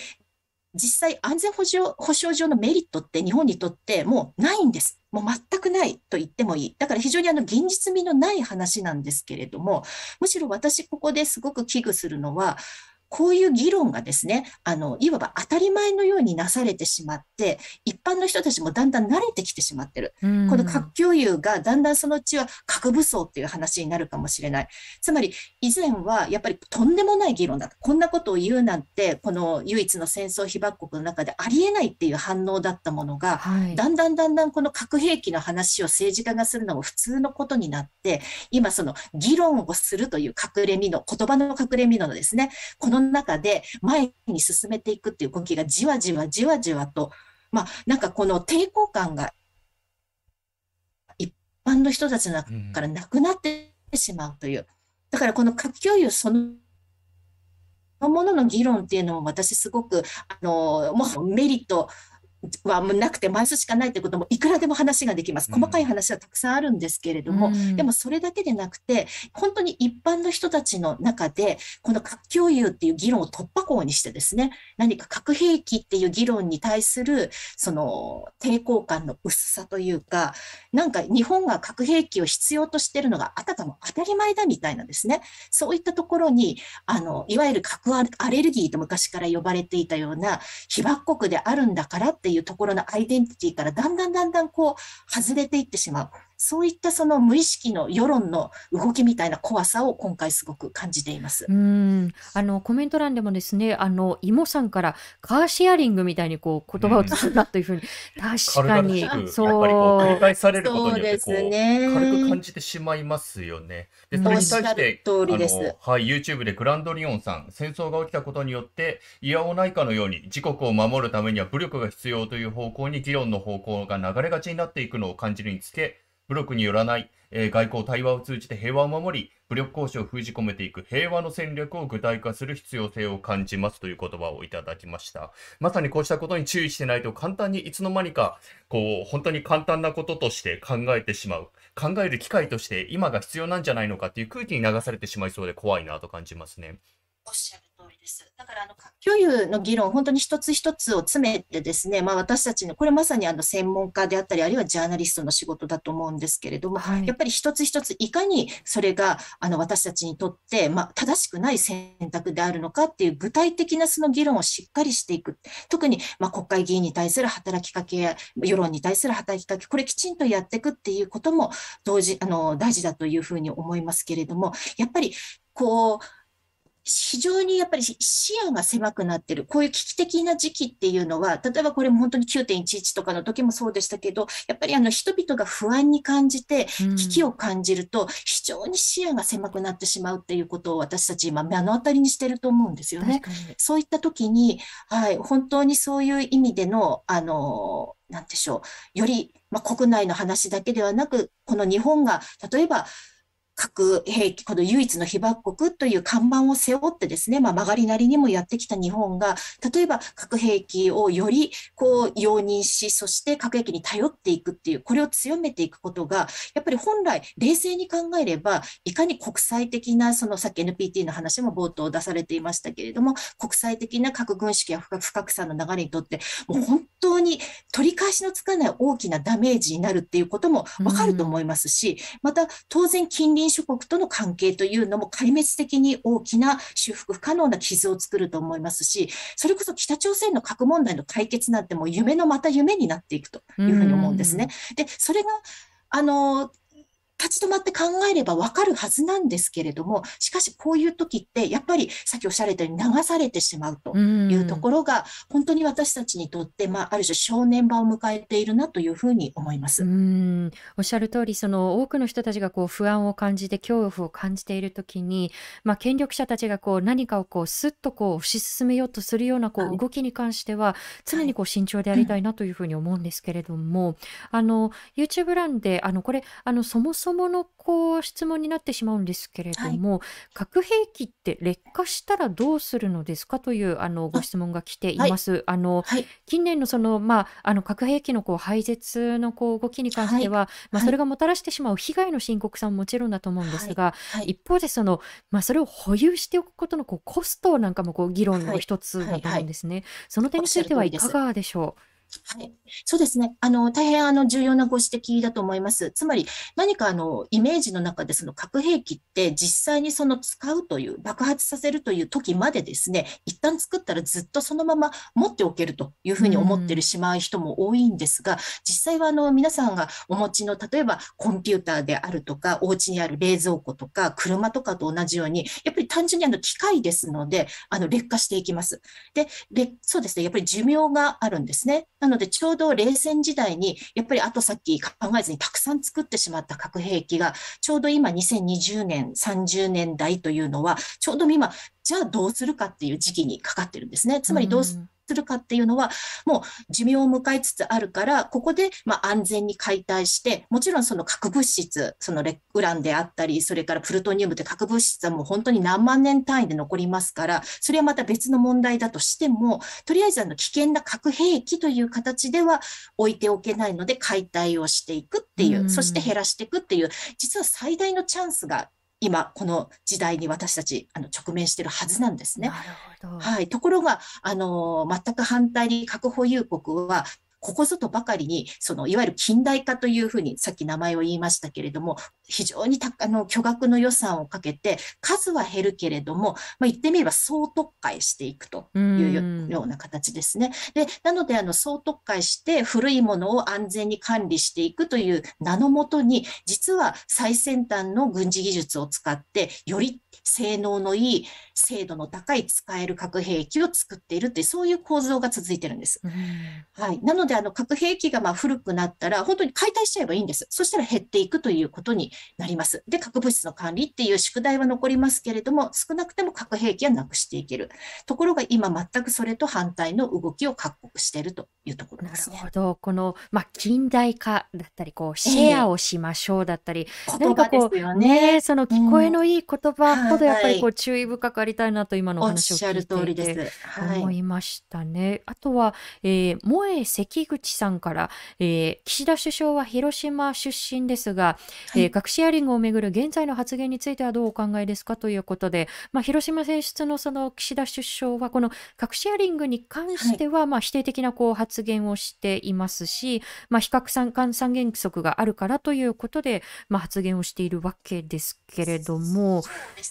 [SPEAKER 3] 実際安全保障保障上のメリットって日本にとってもうないんです。もう全くないと言ってもいい。だから非常にあの現実味のない話なんですけれども、むしろ私ここですごく危惧するのは、こういう議論がですね、あの、いわば当たり前のようになされてしまって、一般の人たちもだんだん慣れてきてしまってる。この核共有がだんだんそのうちは核武装っていう話になるかもしれない。つまり、以前はやっぱりとんでもない議論だ。こんなことを言うなんて、この唯一の戦争被爆国の中でありえないっていう反応だったものが、はい、だんだんだんだんこの核兵器の話を政治家がするのも普通のことになって、今その議論をするという隠れみの、言葉の隠れみのですね、このの中で前に進めていくっていう動きがじわじわじわじわと、まあ、なんかこの抵抗感が一般の人たちの中からなくなってしまうという。だからこの核共有そのものの議論っていうのも私すごく、あの、もうメリット、はなくてマイスしかないということもいくらでも話ができます。細かい話はたくさんあるんですけれども、うん、でもそれだけでなくて、本当に一般の人たちの中で、この核共有っていう議論を突破口にしてですね、何か核兵器っていう議論に対する、その抵抗感の薄さというか、なんか日本が核兵器を必要としているのがあたかも当たり前だみたいなですね、そういったところに、あの、いわゆる核アレルギーと昔から呼ばれていたような被爆国であるんだからってっていうところのアイデンティティからだんだんだんだんこう外れていってしまう。そういったその無意識の世論の動きみたいな怖さを今回すごく感じています。
[SPEAKER 1] うんあのコメント欄でもですね、あのイモさんからカーシェアリングみたいにこう言葉を使ったというふうに、確かに
[SPEAKER 2] そう繰り返されることによってこう、ね、軽く感じてしまいますよね。でそれに対して
[SPEAKER 3] 通りです
[SPEAKER 2] はい YouTube でグランドリオンさん戦争が起きたことによっていやおないかのように自国を守るためには武力が必要という方向に議論の方向が流れがちになっていくのを感じるにつけ武力によらない、えー、外交対話を通じて平和を守り、武力行使を封じ込めていく平和の戦略を具体化する必要性を感じますという言葉をいただきました。まさにこうしたことに注意してないと簡単にいつの間にか、こう、本当に簡単なこととして考えてしまう。考える機会として今が必要なんじゃないのかっていう空気に流されてしまいそうで怖いなと感じますね。
[SPEAKER 3] おっしゃるです。だからあの核共有の議論、本当に一つ一つを詰めてですね、まあ、私たちの、これまさにあの専門家であったり、あるいはジャーナリストの仕事だと思うんですけれども、はい、やっぱり一つ一ついかにそれがあの私たちにとって、まあ、正しくない選択であるのかっていう具体的なその議論をしっかりしていく。特にまあ国会議員に対する働きかけや世論に対する働きかけ、これきちんとやっていくっていうことも同時、あの大事だというふうに思いますけれども、やっぱりこう、非常にやっぱり視野が狭くなってる。こういう危機的な時期っていうのは、例えばこれも本当に9.11とかの時もそうでしたけど、やっぱりあの人々が不安に感じて、危機を感じると、非常に視野が狭くなってしまうっていうことを私たち今目の当たりにしてると思うんですよね。そういった時に、はい、本当にそういう意味での、あの、なんでしょう、より、まあ、国内の話だけではなく、この日本が、例えば、核兵器、この唯一の被爆国という看板を背負ってですね、まあ、曲がりなりにもやってきた日本が、例えば核兵器をよりこう容認し、そして核兵器に頼っていくっていう、これを強めていくことが、やっぱり本来冷静に考えれば、いかに国際的な、そのさっき NPT の話も冒頭出されていましたけれども、国際的な核軍縮や不拡散の流れにとって、もう本当に取り返しのつかない大きなダメージになるっていうこともわかると思いますし、また当然近隣諸国との関係というのも壊滅的に大きな修復不可能な傷を作ると思いますし、それこそ北朝鮮の核問題の解決なんてもう夢のまた夢になっていくというふうに思うんですね。で、それが、あの、立ち止まって考えればわかるはずなんですけれども、しかしこういう時って、やっぱりさっきおっしゃられたように流されてしまうというところが、本当に私たちにとって、まあ、ある種正念場を迎えているなというふうに思います。
[SPEAKER 1] うん。おっしゃる通り、その多くの人たちがこう不安を感じて恐怖を感じている時に、まあ、権力者たちがこう何かをこうすっとこう推し進めようとするようなこう動きに関しては、常にこう慎重でありたいなというふうに思うんですけれども、あの YouTube 欄であのこれあのそもそそものこう質問になってしまうんですけれども、核兵器って劣化したらどうするのですかというあのご質問が来ています。あの
[SPEAKER 3] はい。
[SPEAKER 1] 近年のその、まあ、あの核兵器のこう廃絶のこう動きに関しては、まあ、それがもたらしてしまう被害の深刻さももちろんだと思うんですが、
[SPEAKER 3] はい。
[SPEAKER 1] 一方でその、まあ、それを保有しておくことのこうコストなんかもこう議論の一つだと思うんですね。その点についてはいかがでしょう？
[SPEAKER 3] はい。そうですね。あの、大変あの、重要なご指摘だと思います。つまり、何かあの、イメージの中でその核兵器って実際にその使うという、爆発させるという時までですね、一旦作ったらずっとそのまま持っておけるというふうに思ってるしまう人も多いんですが、実際はあの、皆さんがお持ちの、例えばコンピューターであるとか、お家にある冷蔵庫とか、車とかと同じように、やっぱり単純にあの、機械ですので、あの、劣化していきます。で、そうですね、やっぱり寿命があるんですね。なので、ちょうど冷戦時代に、やっぱりあとさっき考えずにたくさん作ってしまった核兵器が、ちょうど今2020年、30年代というのは、ちょうど今、じゃあどうするかっていう時期にかかってるんですね。つまりどうすするかっていうのは、もう寿命を迎えつつあるから、ここでま安全に解体して、もちろんその核物質、そのレウランであったり、それからプルトニウムって核物質はもう本当に何万年単位で残りますから、それはまた別の問題だとしても、とりあえずあの危険な核兵器という形では置いておけないので解体をしていくっていう、そして減らしていくっていう、実は最大のチャンスが今、この時代に私たちあの直面しているはずなんですね。はい。ところが、あの、全く反対に核保有国は、ここぞとばかりに、そのいわゆる近代化というふうにさっき名前を言いましたけれども、非常にあの巨額の予算をかけて、数は減るけれども、まあ、言ってみれば総特会していくというような形ですね。でなので、あの総特会して古いものを安全に管理していくという名のもとに、実は最先端の軍事技術を使って、より性能のいい、精度の高い使える核兵器を作っているという、そういう構造が続いてるんです。はい、なので、あの核兵器がまあ古くなったら、本当に解体しちゃえばいいんです。そしたら減っていくということになります。で、核物質の管理っていう宿題は残りますけれども、少なくても核兵器はなくしていける。ところが今、全くそれと反対の動きを各国しているというところですね。
[SPEAKER 1] なるほど。この、まあ、近代化だったり、こう、シェアをしましょうだったり、
[SPEAKER 3] えー、言葉ですよね。
[SPEAKER 1] ねその聞こえのいい言葉ほどやっぱりこう注意深くありたいなと今のお話を聞いていて思いましたね。あとは、えー、萌え関口さんから、えー、岸田首相は広島出身ですが、はい、えー、核シェアリングをめぐる現在の発言についてはどうお考えですかということで、まあ、広島選出のその岸田首相はこの核シェアリングに関しては、まあ否定的なこう発言をしていますし、まあ、非核三三原則があるからということで、まあ、発言をしているわけですけれども、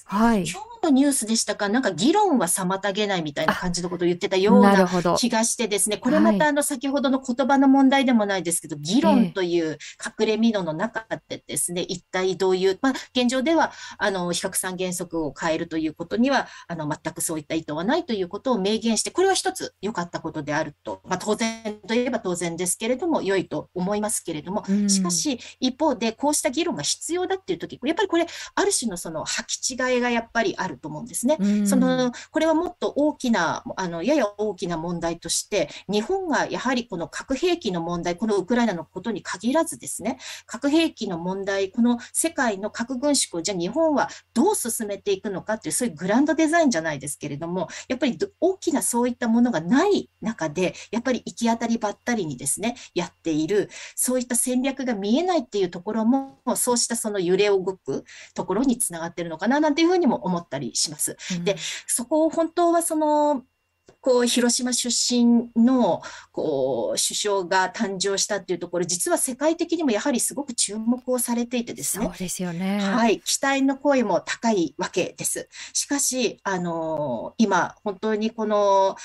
[SPEAKER 3] はい。のニュースでしたか、なんか議論は妨げないみたいな感じのことを言ってたような気がしてですね、これまたあの先ほどの言葉の問題でもないですけど、議論という隠れみのの中でですね、一体どういう、まあ、現状ではあの比較三原則を変えるということにはあの全くそういった意図はないということを明言して、これは一つ良かったことであると、まあ、当然といえば当然ですけれども、良いと思いますけれども、しかし一方でこうした議論が必要だっていう時、やっぱりこれ、ある種のその履き違いがやっぱりあると思うんですね。そのこれはもっと大きな、あのやや大きな問題として、日本がやはりこの核兵器の問題、このウクライナのことに限らずですね、核兵器の問題、この世界の核軍縮をじゃあ日本はどう進めていくのかっていう、そういうグランドデザインじゃないですけれども、やっぱり大きなそういったものがない中で、やっぱり行き当たりばったりにですね、やっている、そういった戦略が見えないっていうところも、そうしたその揺れ動くところにつながってるのかな、なんていうふうにも思ったりします。で、そこを本当はその、こう広島出身のこう首相が誕生したっていうところ、実は世界的にもやはりすごく注目をされていてですね。
[SPEAKER 1] そうですよね。
[SPEAKER 3] はい、期待の声も高いわけです。しかし、あの今本当にこの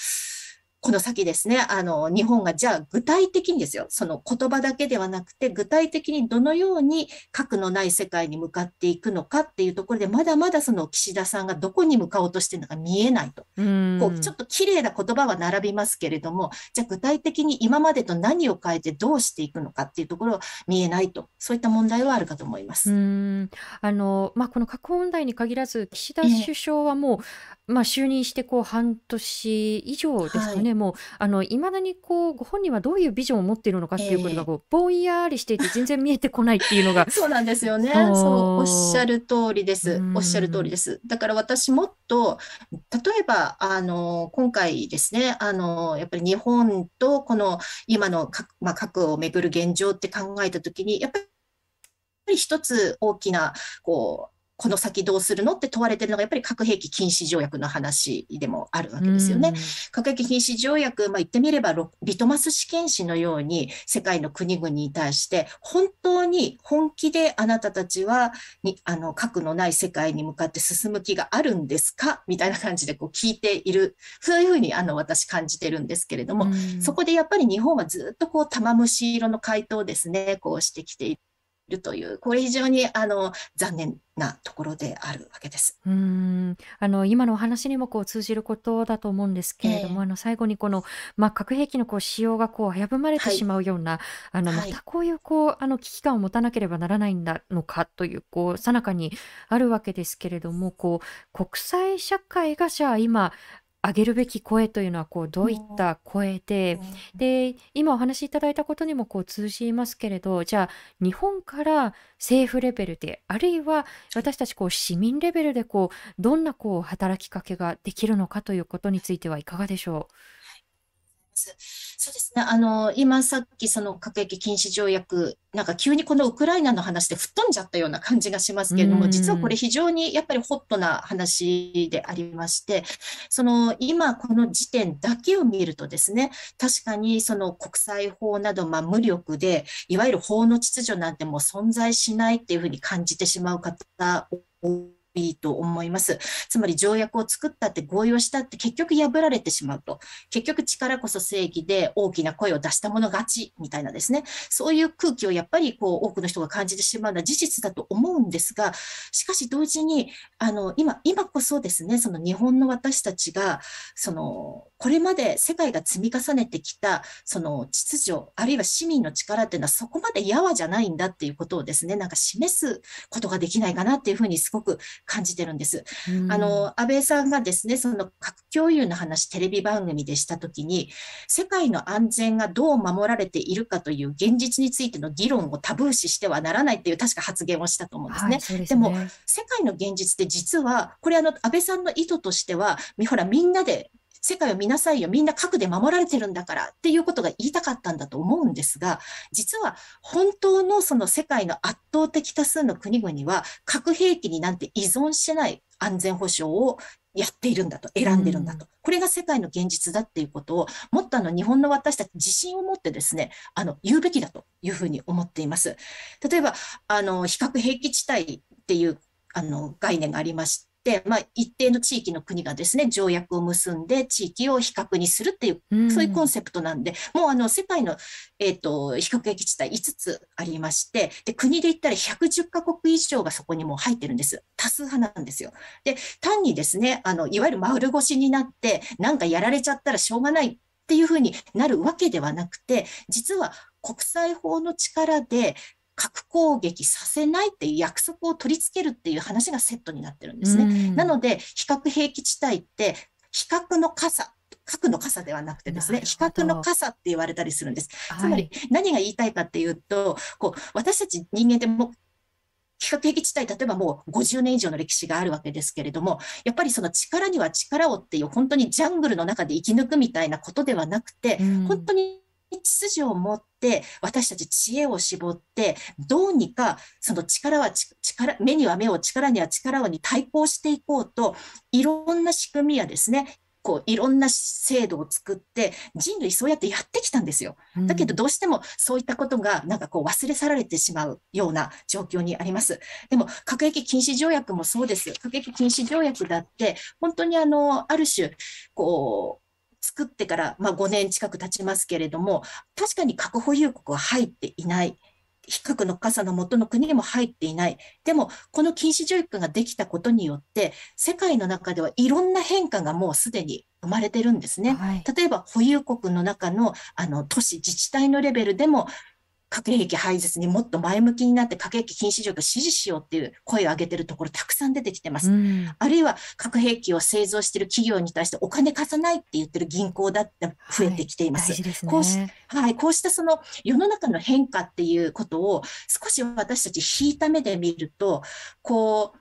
[SPEAKER 3] この先ですね、あの、日本がじゃあ具体的にですよ、その言葉だけではなくて、具体的にどのように核のない世界に向かっていくのかっていうところで、まだまだその岸田さんがどこに向かおうとしてるのか見えないと。こうちょっと綺麗な言葉は並びますけれども、じゃあ具体的に今までと何を変えてどうしていくのかっていうところは見えないと、そういった問題はあるかと思います。
[SPEAKER 1] あの、まあ、この核問題に限らず、岸田首相はもう、まあ、就任してこう半年以上ですかね、ね。もう、あの、いまだにこう、ご本人はどういうビジョンを持っているのかっていうことが、こう、ぼんやりしていて全然見えてこないっていうのが。
[SPEAKER 3] そうなんですよね。そう、おっしゃる通りです。おっしゃる通りです。だから私もっと、例えば、あの、今回ですね、あの、やっぱり日本とこの今の核、まあ、核をめぐる現状って考えたときに、やっぱり一つ大きな、こう、この先どうするのって問われてるのが、やっぱり核兵器禁止条約の話でもあるわけですよね。核兵器禁止条約、まあ、言ってみれば、リトマス試験紙のように、世界の国々に対して、本当に本気であなたたちはにあの核のない世界に向かって進む気があるんですかみたいな感じでこう聞いている、そういうふうにあの私感じてるんですけれども、そこでやっぱり日本はずっとこう玉虫色の回答をですね、こうしてきているという、これ非常にあの残念なところであるわけです。
[SPEAKER 1] うん。あの今のお話にもこう通じることだと思うんですけれども、えー、あの最後にこの、まあ、核兵器のこう使用がこう危ぶまれてしまうような、はい、あのまたこういうこうあの危機感を持たなければならないんだのかというこう最中にあるわけですけれどもこう国際社会がじゃあ今上げるべき声というのはこうどういった声で、で今お話しいただいたことにもこう通じますけれどじゃあ日本から政府レベルであるいは私たちこう市民レベルでこうどんなこう働きかけができるのかということについてはいかがでしょう？
[SPEAKER 3] そうですね。あの、今さっきその核兵器禁止条約、なんか急にこのウクライナの話で吹っ飛んじゃったような感じがしますけれども、実はこれ非常にやっぱりホットな話でありまして、その今この時点だけを見るとですね、確かにその国際法など、まあ無力で、いわゆる法の秩序なんてもう存在しないっていうふうに感じてしまう方いいと思います。つまり条約を作ったって合意をしたって結局破られてしまうと。結局力こそ正義で大きな声を出した者勝ちみたいなですね。そういう空気をやっぱりこう多くの人が感じてしまうのは事実だと思うんですが、しかし同時に、あの、今、今こそですね、その日本の私たちが、その、これまで世界が積み重ねてきた、その秩序、あるいは市民の力っていうのはそこまでやわじゃないんだっていうことをですね、なんか示すことができないかなっていうふうにすごく感じてるんです。あの、安倍さんがですね、その核共有の話、テレビ番組でしたときに、世界の安全がどう守られているかという現実についての議論をタブー視してはならないっていう確か発言をしたと思うんですね。はい、でねでも、世界の現実って実は、これあの、安倍さんの意図としては、ほら、みんなで世界を見なさいよ、みんな核で守られてるんだからっていうことが言いたかったんだと思うんですが、実は本当のその世界の圧倒的多数の国々は核兵器になんて依存しない安全保障をやっているんだと、選んでるんだと。これが世界の現実だっていうことを、もっとあの日本の私たち自信を持ってですね、あの、言うべきだというふうに思っています。例えば、あの、比較兵器地帯っていうあの概念がありまして、、まあ、一定の地域の国がですね、条約を結んで地域を比較にするっていう、そういうコンセプトなんで、もうあの、世界の、えっ、ー、と、比較的地帯5つありまして、で、国で言ったら110カ国以上がそこにもう入ってるんです。多数派なんですよ。で、単にですね、あの、いわゆる丸腰になって、なんかやられちゃったらしょうがないっていうふうになるわけではなくて、実は国際法の力で核攻撃させないっていう約束を取り付けるっていう話がセットになってるんですね。なので、比較兵器地帯って、比較の傘、核の傘ではなくてですね、比較の傘って言われたりするんです。つまり、何が言いたいかっていうと、こう、私たち人間でも、比較兵器地帯、例えばもう50年以上の歴史があるわけですけれども、やっぱりその力には力をっていう、本当にジャングルの中で生き抜くみたいなことではなくて、本当に秩序を持って、私たち知恵を絞って、どうにかその力は力、目には目を、力には力をに対抗していこうと、いろんな仕組みやですね、こういろんな制度を作って人類そうやってやってきたんですよ。だけどどうしてもそういったことがなんかこう忘れ去られてしまうような状況にあります。でも核兵器禁止条約もそうです。核兵器禁止条約だって本当にあのある種こう作ってから、まあ、5年近く経ちますけれども、確かに核保有国は入っていない。比較の傘の元の国にも入っていない。でも、この禁止条約ができたことによって、世界の中ではいろんな変化がもうすでに生まれてるんですね。はい、例えば、保有国の中のあの都市、自治体のレベルでも、核兵器廃絶にもっと前向きになって核兵器禁止条約支持しようっていう声を上げてるところたくさん出てきてます。うん、あるいは核兵器を製造している企業に対してお金貸さないって言ってる銀行だって増えてきています。はい、
[SPEAKER 1] すね、
[SPEAKER 3] こうしはい、こうしたその世の中の変化っていうことを少し私たち引いた目で見ると、こう、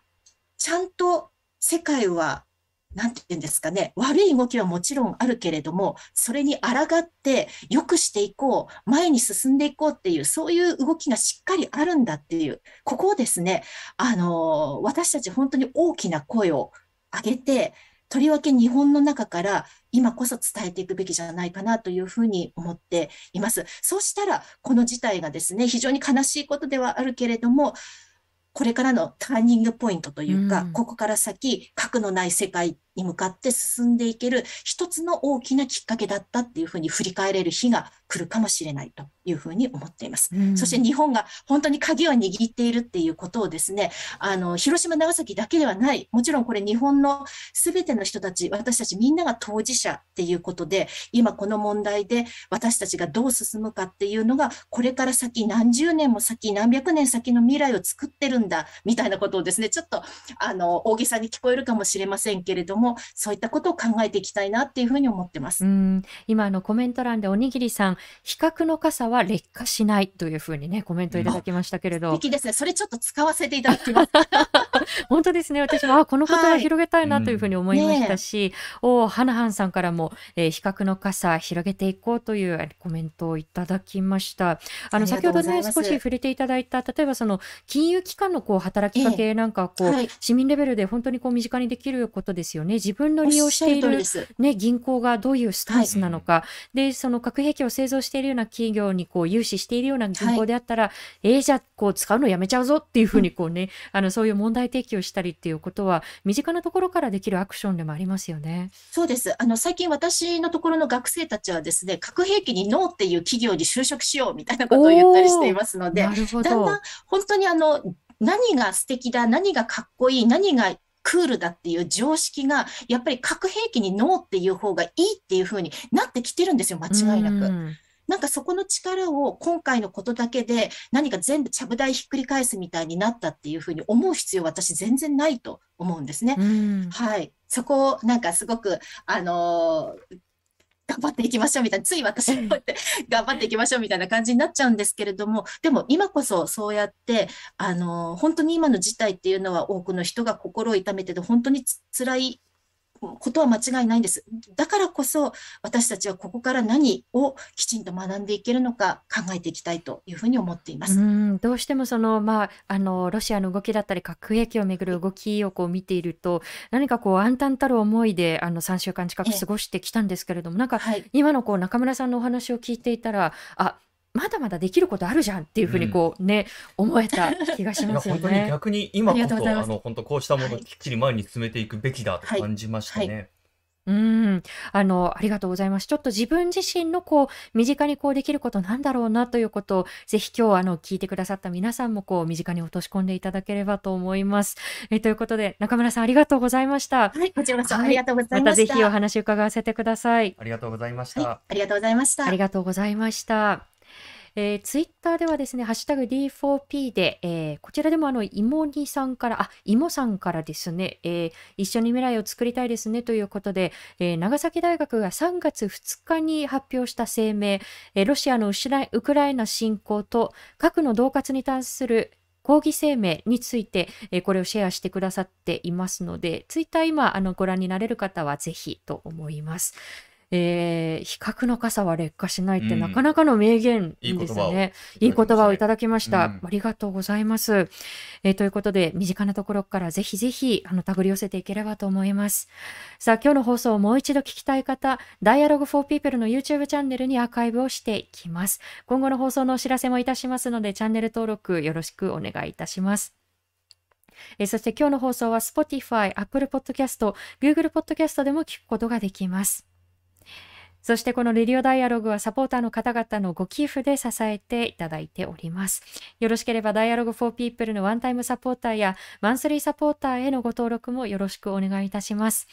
[SPEAKER 3] ちゃんと世界はなんて言うんですかね、悪い動きはもちろんあるけれども、それに抗って良くしていこう、前に進んでいこうっていう、そういう動きがしっかりあるんだっていう、ここをですね、あの、私たち本当に大きな声を上げて、とりわけ日本の中から今こそ伝えていくべきじゃないかなというふうに思っています。そうしたら、この事態がですね、非常に悲しいことではあるけれども、これからのターニングポイントというか、うん、ここから先、核のない世界に向かって進んでいける一つの大きなきっかけだったっていうふうに振り返れる日が来るかもしれないというふうに思っています。うん、そして日本が本当に鍵を握っているっていうことをですね、あの、広島、長崎だけではない、もちろんこれ日本のすべての人たち、私たちみんなが当事者っていうことで、今この問題で私たちがどう進むかっていうのが、これから先何十年も先、何百年先の未来を作ってるんだ、みたいなことをですね、ちょっと、あの、大げさに聞こえるかもしれませんけれども、そういったことを考えていきたいなっていうふうに思ってます。
[SPEAKER 1] うん今のコメント欄でおにぎりさん、比較の傘は劣化しないというふうにね、コメントいただきましたけれど。
[SPEAKER 3] 素敵ですね。それちょっと使わせていただきます。
[SPEAKER 1] 本当ですね。私も、あ、この言葉広げたいなというふうに思いましたし、はいね、おはなはんさんからも、えー、比較の傘広げていこうというコメントをいただきました。あの、先ほどね、少し触れていただいた、例えばその、金融機関のこう、働きかけなんか、こう、はい、市民レベルで本当にこう、身近にできることですよね。自分の利用している、ね、銀行がどういうスタンスなのか、はい、で、その核兵器を製造しているような企業にこう、融資しているような銀行であったら、はい、えー、じゃあ、こう、使うのやめちゃうぞっていうふうにこうね、うん、あの、そういう問題提起をしたりっていうことは、身近なところからできるアクションでもありますよね。
[SPEAKER 3] そうです。あの、最近私のところの学生たちはですね、核兵器にノーっていう企業に就職しようみたいなことを言ったりしていますので、だんだん本当にあの、何が素敵だ、何がかっこいい、何がクールだっていう常識が、やっぱり核兵器にノーっていう方がいいっていう風になってきてるんですよ、間違いなく。なんかそこの力を今回のことだけで何か全部ちゃぶ台ひっくり返すみたいになったっていうふうに思う必要私全然ないと思うんですね。はい。そこをなんかすごく、あのー頑張っていきましょうみたいな、つい私もって 頑張っていきましょうみたいな感じになっちゃうんですけれども、でも今こそそうやって、あの、本当に今の事態っていうのは多くの人が心を痛めてて、本当に辛いことは間違いないんです。だからこそ私たちはここから何をきちんと学んでいけるのか考えていきたいというふうに思っています。
[SPEAKER 1] うんどうしてもその、まあ、あのロシアの動きだったり核兵器をめぐる動きをこう見ていると何かこう暗淡たる思いであの3週間近く過ごしてきたんですけれども、なんか今のこう中村さんのお話を聞いていたらあまだまだできることあるじゃんっていうふうにこうね、うん、思えた気がしますよね。
[SPEAKER 2] 本当に逆に今こそあの本当こうしたものをきっちり前に進めていくべきだと感じましたね。はいはい
[SPEAKER 1] うん、あの、ありがとうございます。ちょっと自分自身のこう、身近にこうできることなんだろうなということを、ぜひ今日あの、聞いてくださった皆さんもこう、身近に落とし込んでいただければと思います。えということで、中村さんありがとうございました。
[SPEAKER 3] はい、こちらこそ、ありがとうございました。また
[SPEAKER 1] ぜひお話伺わせてください。
[SPEAKER 2] ありがとうございました。は
[SPEAKER 3] い、ありがとうございました。
[SPEAKER 1] ありがとうございました。えー、ツイッターではですね、ハッシュタグ D4P で、えー、こちらでもあの、芋煮さんから、あ、芋さんからですね、えー、一緒に未来を作りたいですねということで、えー、長崎大学が3月2日に発表した声明、えー、ロシアのウクライナ侵攻と核の恫喝に関する抗議声明について、えー、これをシェアしてくださっていますので、ツイッター今あのご覧になれる方はぜひと思います。えー、比較の傘は劣化しないってなかなかの名言ですね。うん、いい言葉をいただきました。うん、ありがとうございます。えー、ということで、身近なところからぜひぜひ、あの、手繰り寄せていければと思います。さあ、今日の放送をもう一度聞きたい方、Dialogue for People の YouTube チャンネルにアーカイブをしていきます。今後の放送のお知らせもいたしますので、チャンネル登録よろしくお願いいたします。えー、そして今日の放送は Spotify、Apple Podcast、Google Podcast でも聞くことができます。そしてこのレディオダイアログはサポーターの方々のご寄付で支えていただいております。よろしければダイアログ for People のワンタイムサポーターやマンスリーサポーターへのご登録もよろしくお願いいたします。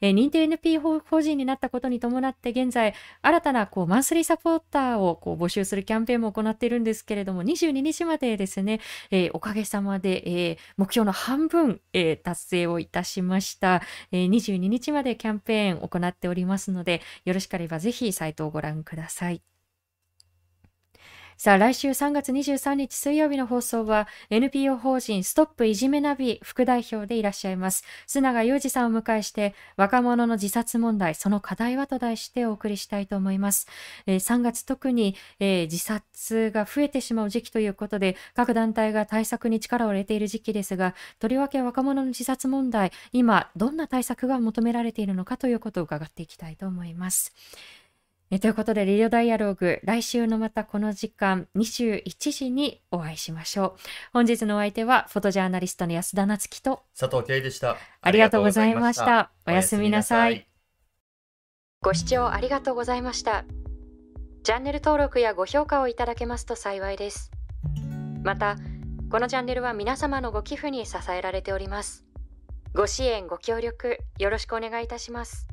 [SPEAKER 1] え、認定 NP 法人になったことに伴って現在新たなこうマンスリーサポーターをこう募集するキャンペーンも行っているんですけれども22日までですね、えー、おかげさまで、えー、目標の半分、え達成をいたしました、え22日までキャンペーン行っておりますのでよろしければぜひサイトをご覧ください。さあ、来週3月23日水曜日の放送は NPO 法人ストップいじめナビ副代表でいらっしゃいます。須永裕二さんを迎えして若者の自殺問題、その課題はと題してお送りしたいと思います。えー、3月特に、えー、自殺が増えてしまう時期ということで各団体が対策に力を入れている時期ですが、とりわけ若者の自殺問題、今どんな対策が求められているのかということを伺っていきたいと思います。えということで、レディオダイアログ、来週のまたこの時間、21時にお会いしましょう。本日のお相手は、フォトジャーナリストの安田なつきと
[SPEAKER 2] 佐藤圭でした。
[SPEAKER 1] ありがとうございました。おやすみなさい。ご視聴ありがとうございました。チャンネル登録やご評価をいただけますと幸いです。また、このチャンネルは皆様のご寄付に支えられております。ご支援、ご協力、よろしくお願いいたします。